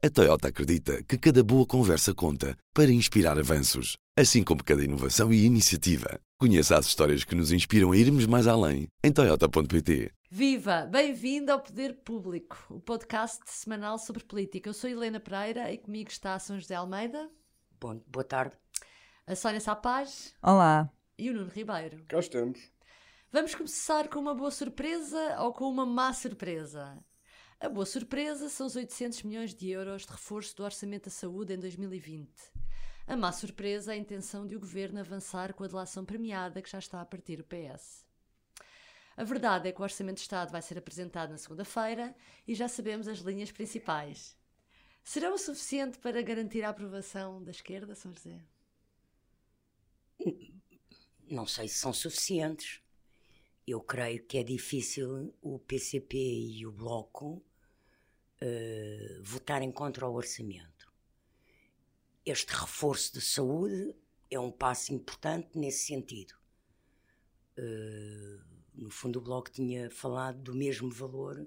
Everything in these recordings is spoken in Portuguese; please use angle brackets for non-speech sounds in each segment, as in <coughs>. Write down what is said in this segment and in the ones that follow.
A Toyota acredita que cada boa conversa conta para inspirar avanços, assim como cada inovação e iniciativa. Conheça as histórias que nos inspiram a irmos mais além em Toyota.pt. Viva! Bem-vindo ao Poder Público, o podcast semanal sobre política. Eu sou Helena Pereira e comigo está a São José Almeida. Bom, boa tarde. A Sónia Sapaz. Olá. E o Nuno Ribeiro. Cá estamos. Vamos começar com uma boa surpresa ou com uma má surpresa? A boa surpresa são os 800 milhões de euros de reforço do Orçamento da Saúde em 2020. A má surpresa é a intenção de o Governo avançar com a delação premiada que já está a partir o PS. A verdade é que o Orçamento de Estado vai ser apresentado na segunda-feira e já sabemos as linhas principais. Serão o suficiente para garantir a aprovação da esquerda, São José? Não sei se são suficientes. Eu creio que é difícil o PCP e o Bloco uh, votarem contra o orçamento. Este reforço de saúde é um passo importante nesse sentido. Uh, no fundo, o Bloco tinha falado do mesmo valor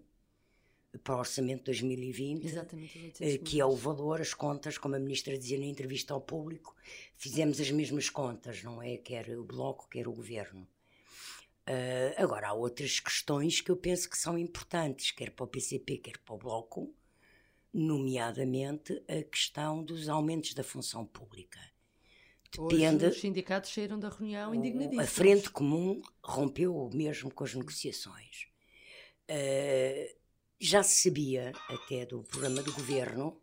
para o orçamento de 2020, Exatamente, que é o valor, as contas, como a ministra dizia na entrevista ao público, fizemos as mesmas contas, não é? Quer o Bloco, quer o Governo. Uh, agora, há outras questões que eu penso que são importantes, quer para o PCP, quer para o Bloco, nomeadamente a questão dos aumentos da função pública. Depende. Hoje os sindicatos saíram da reunião indignadíssimos. A Frente Comum rompeu mesmo com as negociações. Uh, já se sabia, até do programa do governo,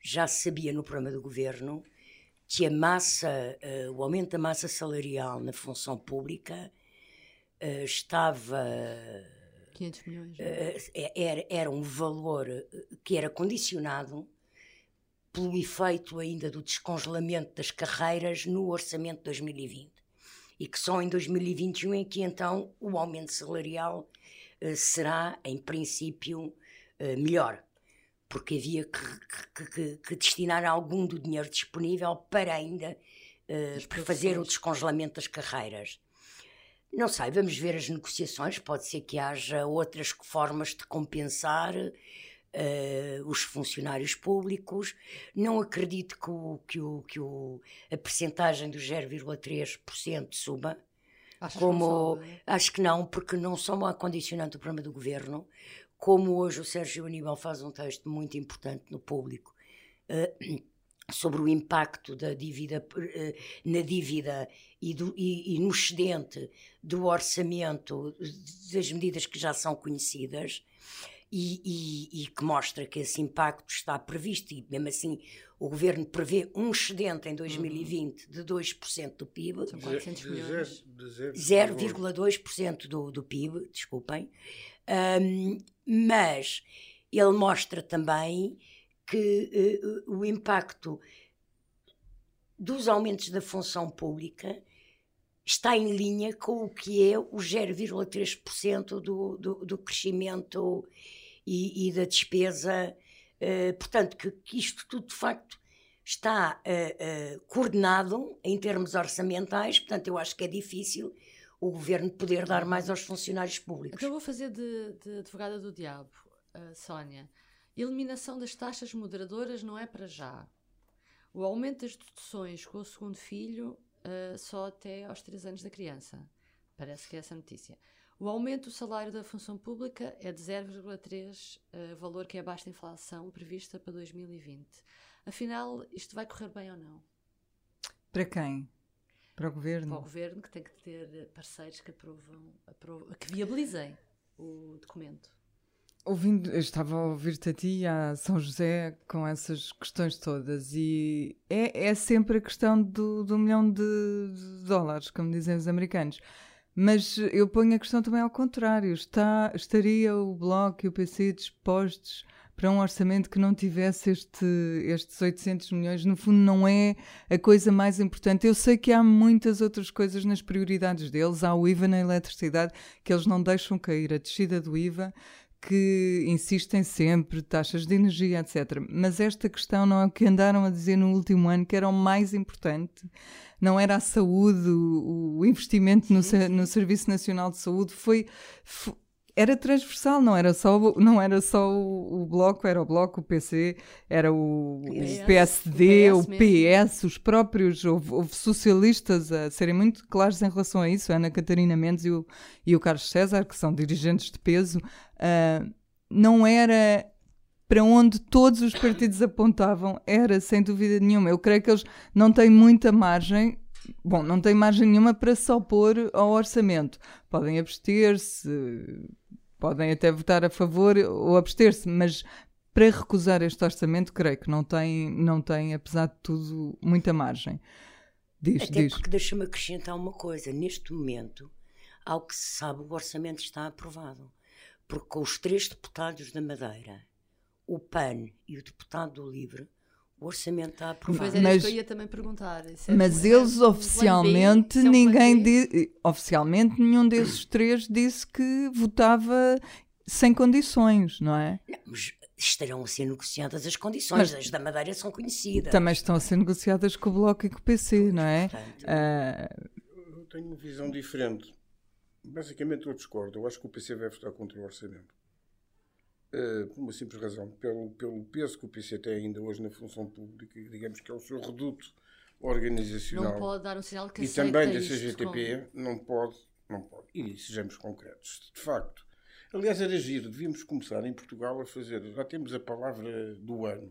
já se sabia no programa do governo que a massa, uh, o aumento da massa salarial na função pública uh, estava. 500 milhões. Uh, era, era um valor que era condicionado pelo efeito ainda do descongelamento das carreiras no orçamento de 2020. E que só em 2021 é que então o aumento salarial uh, será, em princípio, melhor porque havia que, que, que, que, destinar algum do dinheiro disponível para ainda uh, fazer o descongelamento das carreiras. Não sei, vamos ver as negociações. Pode ser que haja outras formas de compensar uh, os funcionários públicos. Não acredito que, o, que, o, que o, a percentagem do 0,3% suba. Achas como que acho que não, porque não são uma condicionante do programa do governo. Como hoje o Sérgio Aníbal faz um texto muito importante no público. Uh, sobre o impacto da dívida na dívida e, do, e, e, no excedente do orçamento das medidas que já são conhecidas e, e, e, que mostra que esse impacto está previsto. E mesmo assim o governo prevê um excedente em 2020 uhum. de 2% do PIB 0,2% do, do PIB desculpem. Um, mas ele mostra também que uh, o impacto dos aumentos da função pública está em linha com o que é o 0,3% do, do, do crescimento e, e, da despesa. Uh, portanto, que, que, isto tudo de facto está uh, uh, coordenado em termos orçamentais, portanto, eu acho que é difícil o governo poder dar mais aos funcionários públicos. Então, vou fazer de, de advogada do diabo, Sónia. Eliminação das taxas moderadoras não é para já. O aumento das deduções com o segundo filho uh, só até aos 3 anos da criança. Parece que é essa a notícia. O aumento do salário da função pública é de 0,3, uh, eh, valor que é abaixo da inflação prevista para 2020. Afinal, isto vai correr bem ou não? Para quem? Para o governo? Para o governo, que tem que ter parceiros que aprovam, aprovam que viabilizem o documento. Ouvindo, eu estava a ouvir-te a ti a São José com essas questões todas e é, é sempre a questão do, do milhão de, de, dólares, como dizem os americanos. Mas eu ponho a questão também ao contrário. Está, estaria o Bloco e o PC dispostos para um orçamento que não tivesse este, estes 800 milhões? No fundo, não é a coisa mais importante. Eu sei que há muitas outras coisas nas prioridades deles. Há o IVA na eletricidade que eles não deixam cair, a descida do IVA que insistem sempre, taxas de energia, etc. Mas esta questão não é o que andaram a dizer no último ano, que era o mais importante. Não era a saúde, o, o investimento no, no, Serviço Nacional de Saúde, foi, foi era transversal, não era só, não era só o, o, Bloco, era o Bloco, o PC, era o, PS, o PSD, o PS, o PS os próprios, houve, houve, socialistas a serem muito claros em relação a isso, a Ana Catarina Mendes e o, e o Carlos César, que são dirigentes de peso, uh, não era para onde todos os partidos apontavam, era sem dúvida nenhuma. Eu creio que eles não têm muita margem bom, não têm margem nenhuma para se opor ao orçamento. Podem abster-se, podem até votar a favor ou abster-se, mas para recusar este orçamento, creio que não tem, não tem apesar de tudo, muita margem. Diz, Até diz. porque deixa-me acrescentar uma coisa. Neste momento, ao que se sabe, o orçamento está aprovado. Porque com os três deputados da Madeira, o PAN e o deputado do LIVRE, o orçamento está aprovado. Pois mas, isso que eu ia também perguntar. É mas eles oficialmente, B, ninguém di, oficialmente nenhum desses três disse que votava sem condições, não é? Não, mas estarão a ser negociadas as condições, mas, as da Madeira são conhecidas. Também estão a ser negociadas com o Bloco e com o PC, pois, não é? Portanto, uh... Eu tenho uma visão diferente. Basicamente eu discordo. Eu acho que o PC vai votar contra o orçamento. Uh, por uma simples razão, pelo, pelo peso que o PC tem ainda hoje na função pública, digamos que é o seu reduto organizacional. Não pode dar um sinal que E também da CGTP, como... não pode, não pode. E sejamos concretos. De facto. Aliás, era giro, devíamos começar em Portugal a fazer, já temos a palavra do ano,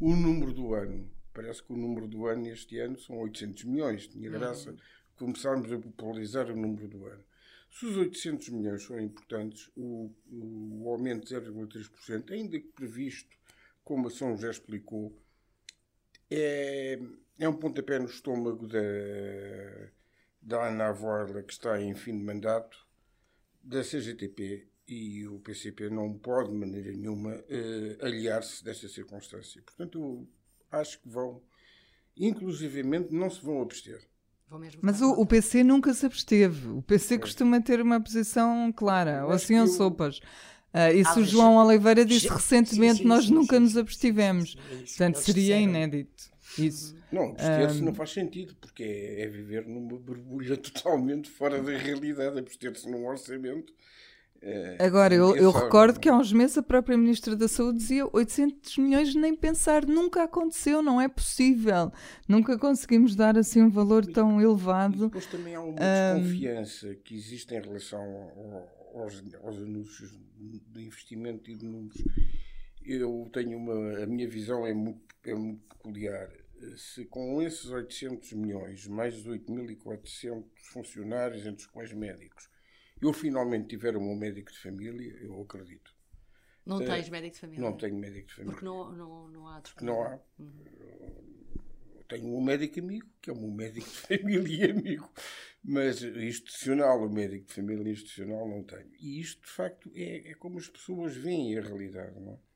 o número do ano. Parece que o número do ano este ano são 800 milhões. Tinha graça uhum. começarmos a popularizar o número do ano. Se os 800 milhões são importantes, o, o aumento de 0,3%, ainda que previsto, como a São já explicou, é, é um pontapé no estômago da, da Ana Avoirla, que está em fim de mandato, da CGTP e o PCP não pode, de maneira nenhuma, uh, aliar-se desta circunstância. Portanto, eu acho que vão, inclusivamente, não se vão abster. Mas o, o, PC nunca se absteve. O PC é. costuma ter uma posição clara, ou assim ou sopas. Uh, isso ah, o João Oliveira disse recentemente, sim, sim, nós sim, nunca nos abstivemos. Portanto, seria inédito. Isso. Não, abster-se um... não faz sentido, porque é, é, viver numa borbulha <laughs> totalmente fora da realidade, abster-se num orçamento Agora, eu, eu recordo que há uns meses a própria Ministra da Saúde dizia 800 milhões nem pensar, nunca aconteceu, não é possível. Nunca conseguimos dar assim um valor tão elevado. Depois também há uma desconfiança um, que existe em relação aos, aos, anúncios de investimento e de números. Eu tenho uma. A minha visão é muito, é muito peculiar. Se com esses 800 milhões, mais os 8.400 funcionários, entre os quais médicos, eu finalmente tiver um médico de família, eu acredito. Não uh, tens médico de família? Não tenho médico de família. Porque não, não, não há Não há. Uhum. Tenho um médico amigo, que é um médico de <laughs> família e amigo. Mas institucional, o médico de família institucional não tenho. E isto, de facto, é, é como as pessoas veem a realidade, não é?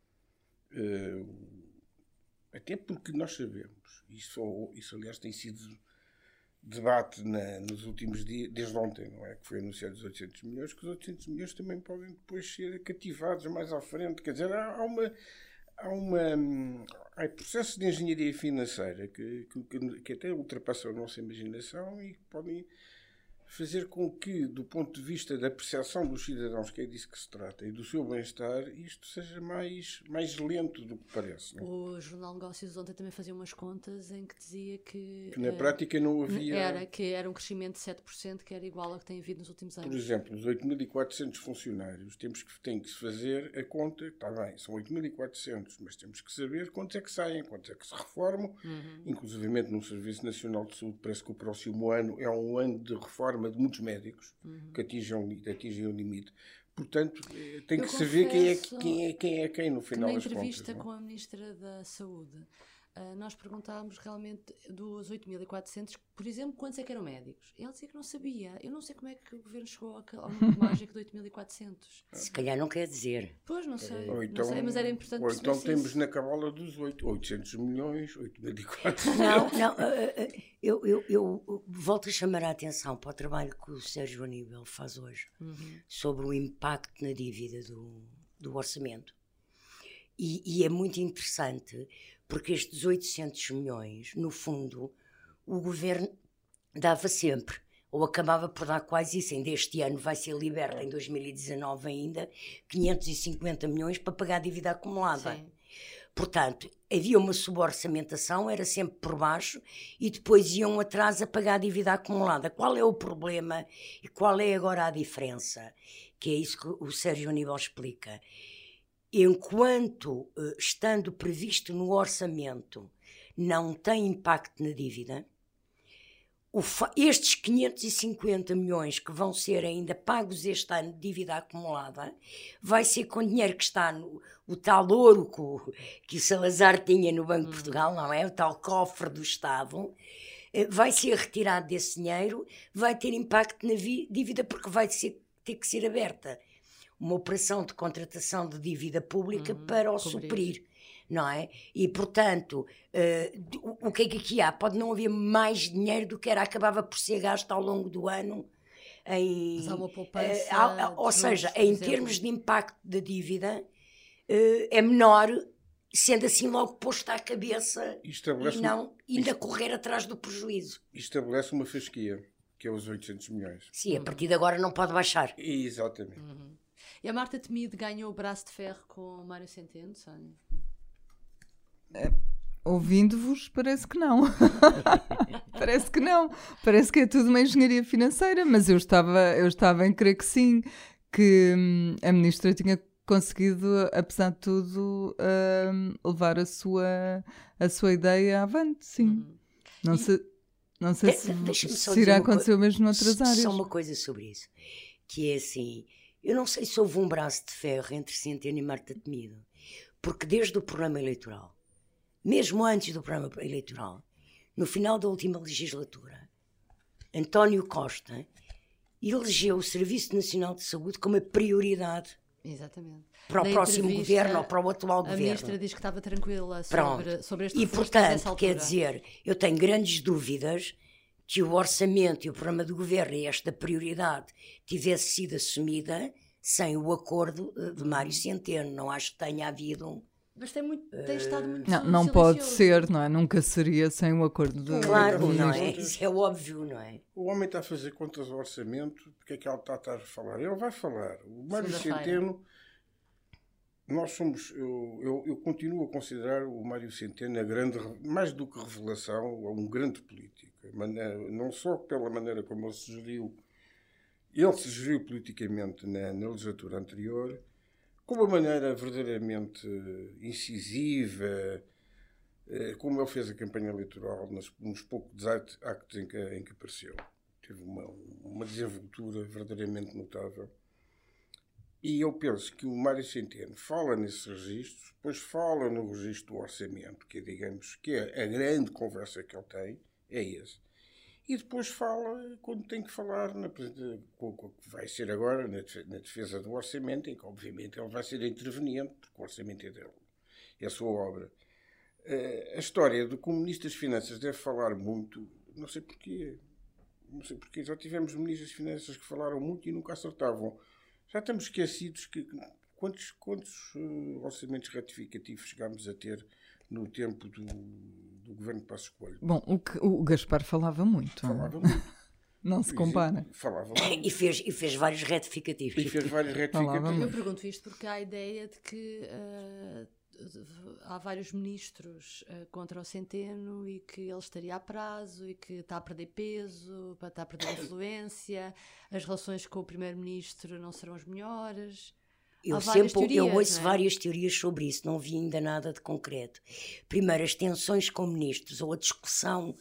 Uh, até porque nós sabemos, isso, isso aliás tem sido debate na, nos últimos dias, desde ontem, não é? Que foi anunciado os 800 milhões, que os 800 milhões também podem depois ser cativados mais à frente. Quer dizer, há, há uma. Há, uma, há processos de engenharia financeira que, que, que até ultrapassam a nossa imaginação e podem fazer com que, do ponto de vista da percepção dos cidadãos, que é disso que se trata, e do seu bem-estar, isto seja mais, mais lento do que parece. Não? É? O Jornal Negócios ontem também fazia umas contas em que dizia que. Que na uh, prática não havia. Era, que era um crescimento de 7%, que era igual ao que tem havido nos últimos anos. Por exemplo, os 8.400 funcionários, temos que, tem que se fazer a conta, está bem, são 8.400, mas temos que saber quantos é que saem, quantos é que se reformam, uhum. inclusivamente no Serviço Nacional de Saúde, parece que o próximo ano é um ano de reforma de muitos médicos uhum. que atingem, atingem o limite. Portanto, eh, tem que saber quem é, quem, é, quem é quem no final das contas. Na entrevista com a Ministra da Saúde, Uh, nós perguntávamos realmente dos 8.400, por exemplo, quantos é que eram médicos? Ele dizia que não sabia. Eu não sei como é que o governo chegou ao número mágico de 8.400. <laughs> Se calhar não quer dizer. Pois, não sei. Ou então, não sei mas era importante Ou então temos isso. na cabala dos 8, 800 milhões, 8.400. Não, <laughs> não. Uh, eu, eu, eu, volto a chamar a atenção para o trabalho que o Sérgio Aníbal faz hoje uhum. sobre o impacto na dívida do, do orçamento. E, e é muito interessante porque estes 800 milhões, no fundo, o governo dava sempre ou acabava por dar quase isso. Ainda este ano vai ser liberta, em 2019 ainda, 550 milhões para pagar a dívida acumulada. Sim. Portanto, havia uma suborçamentação, era sempre por baixo, e depois iam atrás a pagar a dívida acumulada. Qual é o problema e qual é agora a diferença? Que é isso que o Sérgio Aníbal explica. Enquanto, eh, estando previsto no orçamento, não tem impacto na dívida, estes 550 milhões que vão ser ainda pagos este ano de dívida acumulada vai ser com dinheiro que está no o tal ouro que, que o Salazar tinha no Banco de hum. Portugal, não é? O tal cofre do Estado. Eh, vai ser retirado desse dinheiro, vai ter impacto na dívida porque vai ser, ter que ser aberta uma operação de contratação de dívida pública uhum, para o suprir não é? E, portanto, uh, o, que é que aqui há? Pode não haver mais dinheiro do que era, acabava por ser gasto ao longo do ano. Em, Mas há uma poupança. Uh, ou seja, em termos de impacto da dívida, uh, é menor, sendo assim logo posto à cabeça e não ainda correr atrás do prejuízo. Estabelece uma fasquia, que é os 800 milhões. Sim, a partir de agora não pode baixar. Exatamente. Uhum. E a Marta Temido ganhou o braço de ferro com o Mário Centeno, Sónia? É, ouvindo-vos, parece que não. <laughs> parece que não. Parece que é tudo uma engenharia financeira, mas eu estava, eu estava em crer que sim, que hum, a ministra tinha conseguido, apesar de tudo, hum, levar a sua, a sua ideia avante, sim. Uhum. Não, e... se, não sei de, se, se irá acontecer o mesmo noutras áreas. Só uma coisa sobre isso, que é assim, eu não sei se houve um braço de ferro entre Centeno e Marta Temido, porque desde o programa eleitoral mesmo antes do programa eleitoral, no final da última legislatura, António Costa elegeu o Serviço Nacional de Saúde como a prioridade Exatamente. para o Na próximo governo ou para o atual a governo. A ministra diz que estava tranquila sobre, sobre este E, portanto, quer dizer, eu tenho grandes dúvidas que o orçamento e o programa de governo e esta prioridade tivesse sido assumida sem o acordo eh, de Mário Centeno. Não acho que tenha havido um mas tem, muito, tem estado muito Não, não pode ser, não é? Nunca seria sem o acordo de. Claro, não é? Isso é óbvio, não é? O homem está a fazer contas ao orçamento, porque é que ele está a estar a falar? Ele vai falar. O Mário Centeno, nós somos. Eu, eu, eu, continuo a considerar o Mário Centeno a grande, mais do que revelação, um grande político. Não só pela maneira como ele se geriu, ele se geriu politicamente na, na legislatura anterior com uma maneira verdadeiramente incisiva, eh, como ele fez a campanha eleitoral nos, nos poucos actos em que, em que apareceu. Teve uma, uma desenvoltura verdadeiramente notável. E eu penso que o Mário Centeno fala nesses registros, depois fala no registro do orçamento, que é, digamos, que é a grande conversa que ele tem, é esse e depois fala quando tem que falar, na, que vai ser agora na defesa do orçamento, em que obviamente ele vai ser interveniente, porque o orçamento é dele, é a sua obra. Eh, a história do Ministro das Finanças deve falar muito, não sei porquê, não sei porquê, já tivemos Ministros das Finanças que falaram muito e nunca acertavam. Já estamos esquecidos que quantos, quantos uh, orçamentos retificativos chegámos a ter no tempo do, do governo Passos Coelho. Bom, o, que, o Gaspar falava muito. Falava muito. <laughs> Não se compara. Falava <laughs> muito. E fez, e fez vários retificativos. E fez vários retificativos. Eu pergunto isto porque há a ideia de que uh, há vários ministros uh, contra o Centeno e que ele estaria a prazo e que está a perder peso, está a perder <coughs> influência, as relações com o primeiro-ministro não serão as melhores. Eu sempre teorias, eu ouço é? várias teorias sobre isso, não vi ainda nada de concreto. Primeiro, as tensões com ministros ou a discussão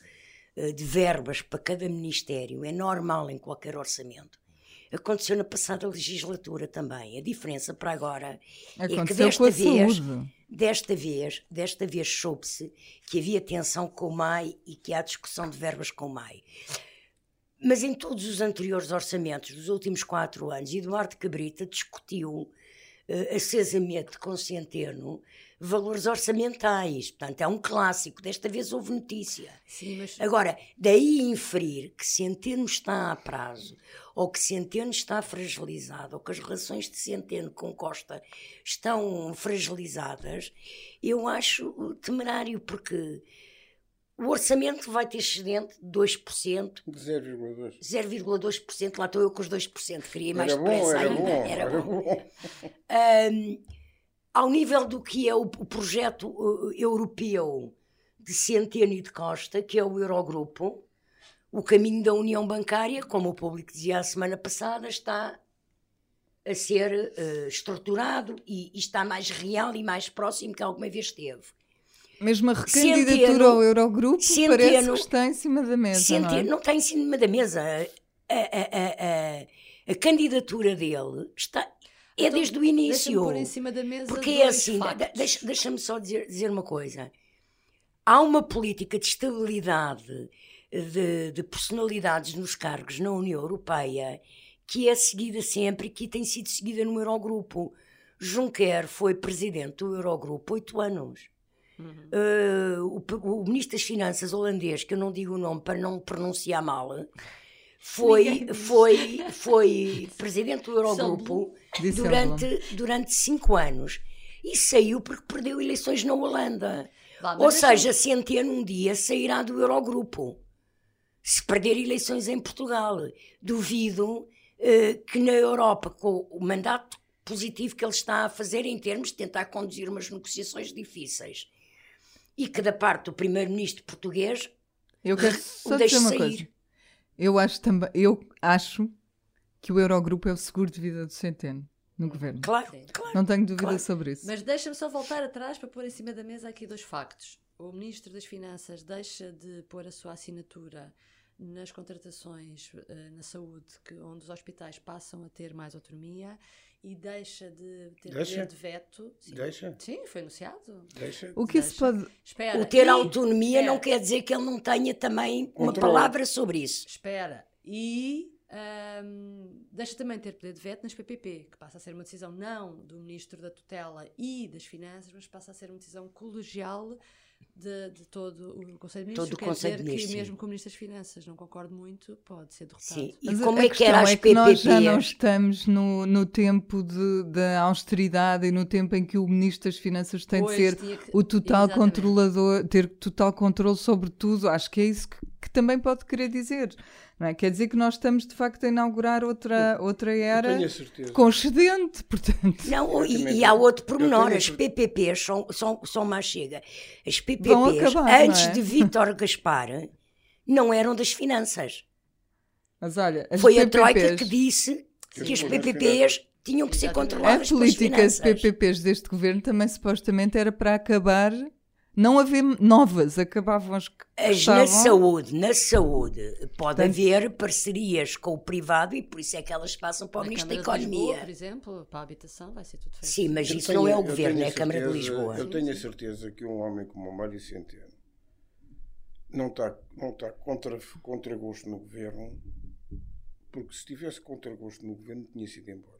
uh, de verbas para cada ministério é normal em qualquer orçamento. Aconteceu na passada legislatura também. A diferença para agora Aconteceu é que desta vez, saúde. desta vez, desta vez soube-se que havia tensão com o MAI e que há discussão de verbas com o MAI. Mas em todos os anteriores orçamentos dos últimos quatro anos, Eduardo Cabrita discutiu uh, acesamente com Centeno valores orçamentais. Portanto, é um clássico. Desta vez houve notícia. Sim, mas... Agora, daí inferir que Centeno está a prazo, ou que Centeno está fragilizado, ou que as relações de Centeno com Costa estão fragilizadas, eu acho temerário, porque o orçamento vai ter excedente de 2%, 0,2. 0,2%. Lá estou eu com os 2%, queria mais Era bom, depressa era ainda. bom, Era era bom. bom. Ahm, ao nível do que é o, o projeto uh, europeu de Centeno e de Costa, que é o Eurogrupo, o caminho da União Bancária, como o público dizia a semana passada, está a ser uh, estruturado e, e está mais real e mais próximo que alguma vez esteve. Mesmo a recandidatura Centeno- ao Eurogrupo Centeno- parece que está em cima da mesa, não é? Centeno não está em cima da mesa. A, a- a- a- a candidatura dele está, é Então, desde o Deixa-me início. pôr em cima da mesa Porque dois é assim, factos. de- deixa- deixa-me só dizer, dizer uma coisa. Há uma política de estabilidade de, de personalidades nos cargos na União Europeia que é seguida sempre e que tem sido seguida no Eurogrupo. Juncker foi presidente do Eurogrupo oito anos. Eh, o, pe- o ministro das Finanças holandês, que eu não digo o nome para não pronunciar mal, foi, foi, foi <laughs> presidente do Eurogrupo durante, durante cinco anos e saiu porque perdeu eleições na Holanda. Ou seja, Centeno um dia sairá do Eurogrupo se perder eleições em Portugal. Duvido eh, que na Europa, com o mandato positivo que ele está a fazer em termos de tentar conduzir umas negociações difíceis e que da parte do primeiro-ministro português Eu quero o só deixe dizer uma sair. coisa. Eu acho também, eu acho que o Eurogrupo é o seguro de vida do Centeno no governo. Claro, claro. Não tenho dúvida Claro. sobre isso. Mas deixa-me só voltar atrás para pôr em cima da mesa aqui dois factos. O Ministro das Finanças deixa de pôr a sua assinatura nas contratações eh, na saúde, que, onde os hospitais passam a ter mais autonomia, e deixa de ter Deixa? poder de veto. Sim. Deixa? Sim, foi anunciado. Deixa. O que isso Deixa. pode. Espera. O ter e- autonomia espera. não quer dizer que ele não tenha também uma Controle. palavra sobre isso. Espera. E ahm, deixa também de ter poder de veto nas PPP, que passa a ser uma decisão não do Ministro da Tutela e das Finanças, mas passa a ser uma decisão colegial de, de todo o Conselho de Ministros. Todo o Quer Conselho dizer de Ministros, que mesmo com o Ministro das Finanças não concordo muito, pode ser derrotado. Sim. E Mas como a é que era as é que nós já não estamos no, no tempo de, da austeridade e no tempo em que o Ministro das Finanças tem Pois, de ser que- o total Exatamente. controlador, ter total controle sobre tudo. Acho que é isso que, que também pode querer dizer. Não é? Quer dizer que nós estamos de facto a inaugurar outra, outra era a excedente, portanto. Não, e, e há outro pormenor, as PPPs são, são, são mais chega. As PPPs, acabar, antes é? de Vítor Gaspar, não eram das finanças. Mas olha, as Foi a PPPs, Troika que disse Que que as PPPs tinham que ser. A controladas pelas política de. PPPs deste governo também supostamente era para acabar, não haver novas, acabavam as que As na saúde, na saúde, pode Portanto- haver parcerias com o privado e por isso é que elas passam para o Ministro da de Lisboa, Economia. por exemplo, para a habitação, vai ser tudo feito. Sim, mas Eu isso tenho- não é o Governo, é a Câmara de Lisboa. Eu tenho a certeza que um homem como o Mário Centeno não está, não está contra, contra gosto no governo, porque se tivesse contra gosto no governo tinha sido embora.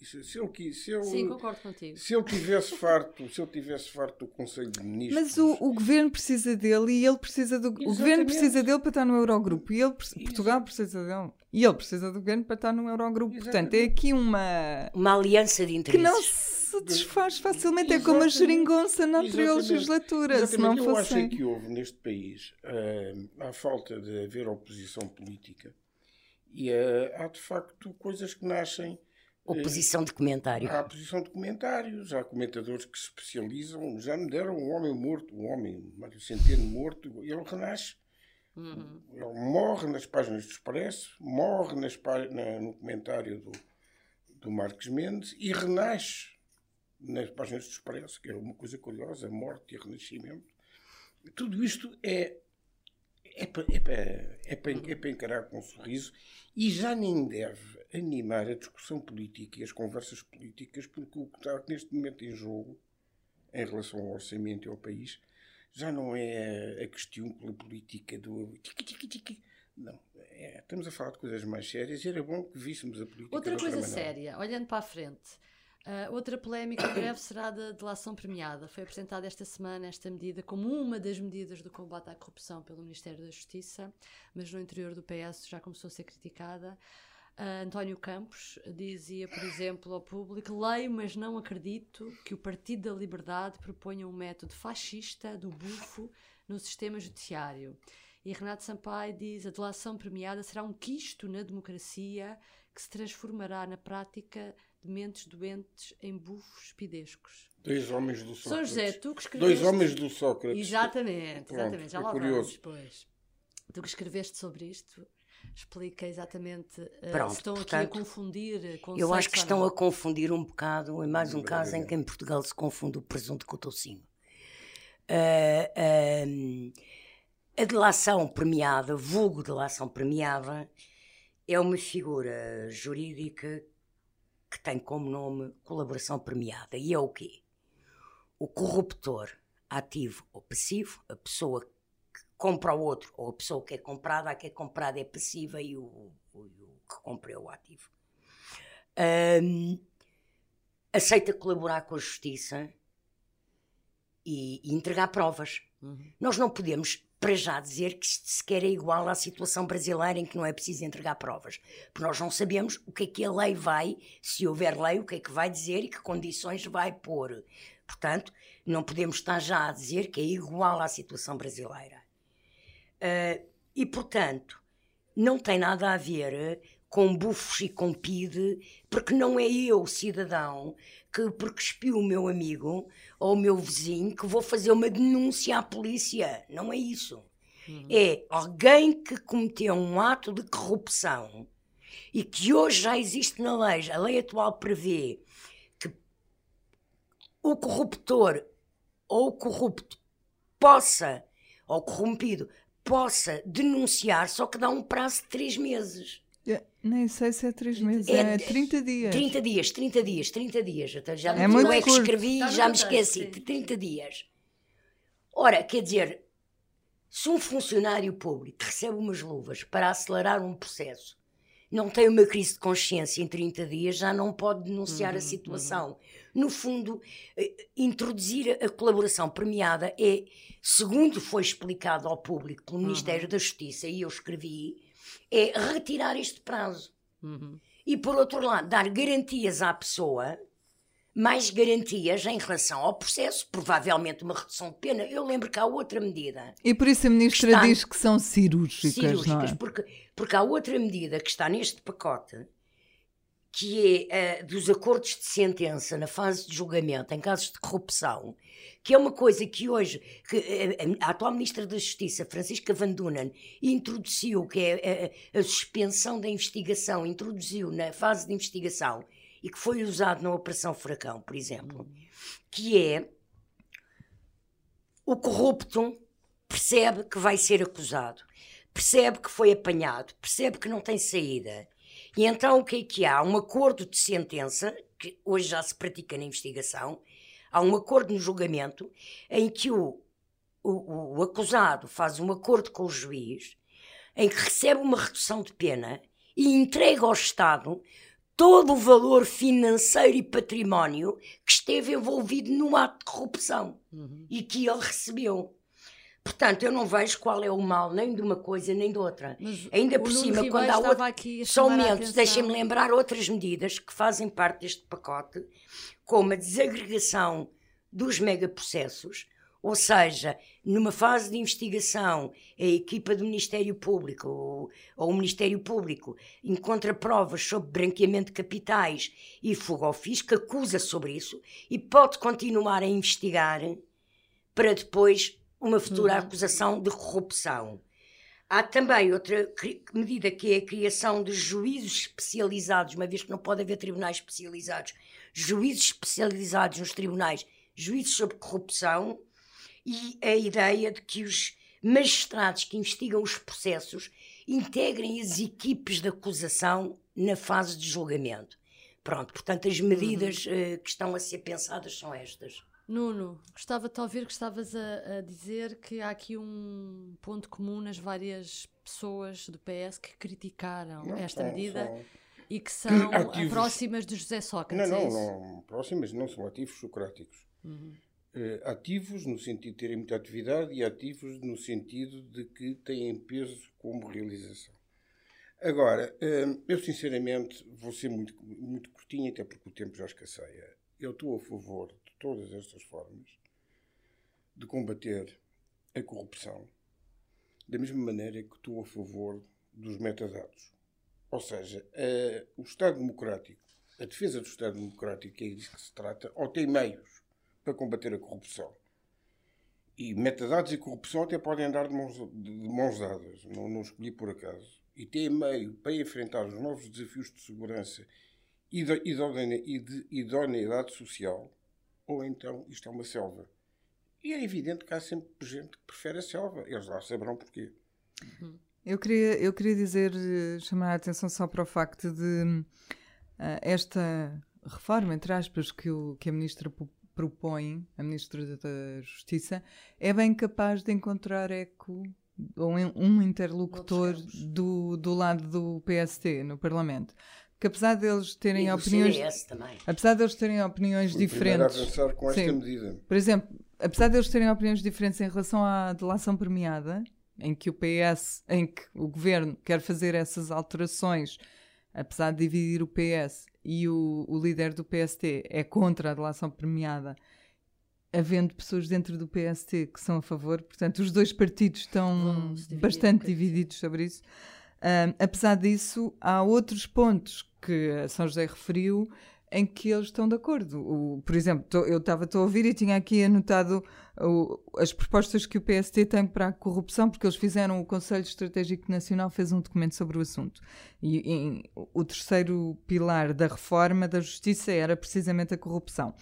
Isso, se quis- se ele, Sim, concordo contigo. se ele tivesse farto, se ele tivesse farto do Conselho de Ministros, Mas o, o governo precisa dele e ele precisa do. O governo Exatamente. precisa dele para estar no Eurogrupo e ele, Portugal precisa dele. E ele precisa do governo para estar no Eurogrupo. Portanto, é Exatamente. aqui uma. Uma aliança de que interesses. não se desfaz facilmente. É como a Exatamente. geringonça na anterior Exatamente. legislatura. Se Exatamente. não Eu fosse. acho é que houve neste país, ah, à falta de haver oposição política, e ah, há de facto coisas que nascem. Oposição de comentário. Há oposição de comentários, há comentadores que se especializam. Já me deram um homem morto, um homem, Mário Centeno morto, ele renasce. Uhum. Ele morre nas páginas do Expresso, morre nas pá- na- no comentário do, do Marcos Mendes e renasce nas páginas do Expresso, que é uma coisa curiosa, morte e renascimento. Tudo isto é, é para é pa- é pa- é pa encarar com um sorriso e já nem deve animar a discussão política e as conversas políticas, porque o que está neste momento em jogo, em relação ao orçamento e ao país, já não é a questão pela política do tiqui, tiqui, tiqui. Não, é, estamos a falar de coisas mais sérias e era bom que víssemos a política Outra coisa maneira. séria, olhando para a frente. ah, outra polémica <coughs> breve será da delação premiada. Foi apresentada esta semana esta medida como uma das medidas do combate à corrupção pelo Ministério da Justiça, mas no interior do PS já começou a ser criticada. Ah, António Campos dizia, por exemplo, ao público: leio, mas não acredito que o Partido da Liberdade proponha um método fascista do bufo no sistema judiciário. E Renato Sampaio diz: a delação premiada será um quisto na democracia que se transformará na prática de mentes doentes em bufos pidescos. Dois homens do Sócrates. São José, tu que escreveste... Dois homens do Sócrates. Exatamente, Pronto, exatamente. Já é lá curioso. vamos depois. Tu que escreveste sobre isto, explica exatamente uh, Pronto, se estão portanto, aqui a confundir Eu acho que estão não. a confundir um bocado, em mais um caso em que em Portugal se confunde o presunto com o tocinho. Ah, ah, a delação premiada, vulgo delação premiada, é uma figura jurídica que tem como nome colaboração premiada. E é o quê? O corruptor, ativo ou passivo, a pessoa que compra ao outro ou a pessoa que é comprada, a que é comprada é passiva e o, o- o que compra é o ativo. Ahm, aceita colaborar com a justiça e, e entregar provas. Nós não podemos, para já, dizer que isto sequer é igual à situação brasileira em que não é preciso entregar provas. Porque nós não sabemos o que é que a lei vai, se houver lei, o que é que vai dizer e que condições vai pôr. Portanto, não podemos estar já a dizer que é igual à situação brasileira. Ah, e, portanto, não tem nada a ver eh, com bufos e com PIDE, porque não é eu, cidadão, que porque espiu o meu amigo ou o meu vizinho que vou fazer uma denúncia à polícia. Não é isso. É alguém que cometeu um ato de corrupção e que hoje já existe na lei, a lei atual prevê que o corruptor ou o corrupto possa, ou o corrompido, possa denunciar, só que dá um prazo de três meses. É, Nem sei se é 3 meses, É- é 30 dias. 30 dias, 30 dias, 30 dias. Até já É muito é que escrevi Está e no já me esqueci. sim. De 30 dias. Ora, quer dizer, se um funcionário público recebe umas luvas para acelerar um processo, não tem uma crise de consciência em 30 dias, já não pode denunciar a situação. No fundo, eh, introduzir a colaboração premiada é, segundo foi explicado ao público pelo Ministério da Justiça, e eu escrevi, é retirar este prazo. E, por outro lado, dar garantias à pessoa, mais garantias em relação ao processo, provavelmente uma redução de pena. Eu lembro que há outra medida E por isso a ministra Está- diz que são cirúrgicas, não cirúrgicas, é? porque, porque há outra medida que está neste pacote, que é a dos acordos de sentença na fase de julgamento em casos de corrupção, que é uma coisa que hoje que, eh, a, atual Ministra da Justiça, Francisca Van Dunen, introduziu, que é a, a suspensão da investigação, introduziu na fase de investigação e que foi usado na Operação Furacão, por exemplo, que é o corrupto percebe que vai ser acusado, percebe que foi apanhado, percebe que não tem saída. E então o que é que há? Um acordo de sentença, que hoje já se pratica na investigação, há um acordo no julgamento em que o, o, o acusado faz um acordo com o juiz, em que recebe uma redução de pena e entrega ao Estado todo o valor financeiro e património que esteve envolvido no ato de corrupção e que ele recebeu. Portanto, eu não vejo qual é o mal nem de uma coisa nem de outra. Mas Ainda por Nuno cima, Ribeiro quando há estava outro... aqui a Só chamar a momento, atenção. deixem-me lembrar outras medidas que fazem parte deste pacote, como a desagregação dos megaprocessos, ou seja, numa fase de investigação, a equipa do Ministério Público ou, ou o Ministério Público encontra provas sobre branqueamento de capitais e fuga ao fisco, acusa sobre isso e pode continuar a investigar para depois uma futura acusação de corrupção. Há também outra medida que é a criação de juízos especializados, uma vez que não pode haver tribunais especializados, juízes especializados nos tribunais, juízes sobre corrupção, e a ideia de que os magistrados que investigam os processos integrem as equipes de acusação na fase de julgamento. Pronto, portanto, as medidas eh, que estão a ser pensadas são estas. Nuno, gostava de ouvir que estavas a, a dizer que há aqui um ponto comum nas várias pessoas do PS que criticaram Não, esta são- medida são- e que <coughs> são Ativos. próximas de José Não, Sócrates. é não, não. Próximas não são ativos socráticos. Uhum. Eh, ativos no sentido de terem muita atividade e ativos no sentido de que têm peso como realização. Agora, eh, eu sinceramente vou ser muito, muito curtinho, até porque o tempo já escasseia. Eu estou a favor todas estas formas de combater a corrupção da mesma maneira que estou a favor dos metadados. Ou seja, a, o Estado Democrático, a defesa do Estado Democrático, é disso que se trata, ou tem meios para combater a corrupção. E metadados e corrupção até podem andar de mãos, de mãos dadas, não, não escolhi por acaso. E tem meio para enfrentar os novos desafios de segurança e de idoneidade social, ou então isto é uma selva. E é evidente que há sempre gente que prefere a selva. Eles lá saberão porquê. Eu queria, eu queria dizer, eh, chamar a atenção só para o facto de uh, esta reforma, entre aspas, que, o, que a Ministra propõe, a Ministra da Justiça, é bem capaz de encontrar eco ou um interlocutor do, do lado do PST no Parlamento que apesar deles terem e opiniões apesar deles terem opiniões Fui diferentes avançar com esta sim, medida. por exemplo apesar deles terem opiniões diferentes em relação à delação premiada em que o PS em que o governo quer fazer essas alterações apesar de dividir o PS e o, o líder do PST é contra a delação premiada havendo pessoas dentro do PST que são a favor, portanto, os dois partidos estão bastante divididos sobre isso. Apesar disso, há outros pontos que a São José referiu em que eles estão de acordo. O, por exemplo, tô, eu estava a ouvir e tinha aqui anotado o, as propostas que o PST tem para a corrupção, porque eles fizeram, o Conselho Estratégico Nacional fez um documento sobre o assunto. E o terceiro pilar da reforma da justiça era precisamente a corrupção.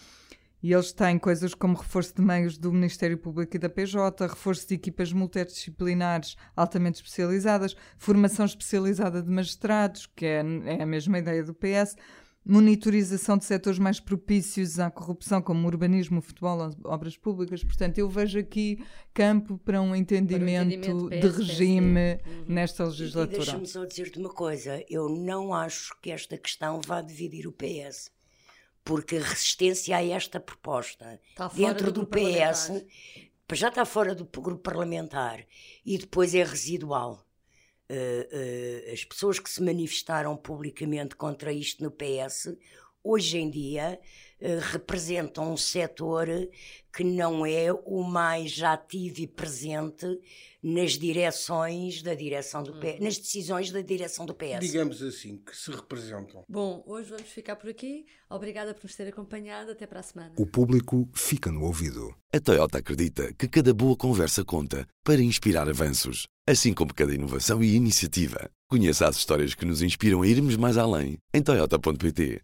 E eles têm coisas como reforço de meios do Ministério Público e da PJ, reforço de equipas multidisciplinares altamente especializadas, formação especializada de magistrados, que é, é a mesma ideia do PS, monitorização de setores mais propícios à corrupção, como urbanismo, futebol, obras públicas. Portanto, eu vejo aqui campo para um entendimento, para um entendimento de regime uhum. nesta legislatura. Deixa-me só dizer-te uma coisa: eu não acho que esta questão vá dividir o PS porque a resistência a esta proposta dentro do, do PS já está fora do grupo parlamentar e depois é residual. Uh, uh, as pessoas que se manifestaram publicamente contra isto no PS, hoje em dia, uh, representam um setor que não é o mais ativo e presente nas direções da direção do PS, hum. nas decisões da direção do PS. Digamos assim, que se representam. Bom, hoje vamos ficar por aqui. Obrigada por nos ter acompanhado. Até para a semana. O público fica no ouvido. A Toyota acredita que cada boa conversa conta para inspirar avanços, assim como cada inovação e iniciativa. Conheça as histórias que nos inspiram a irmos mais além em toyota.pt.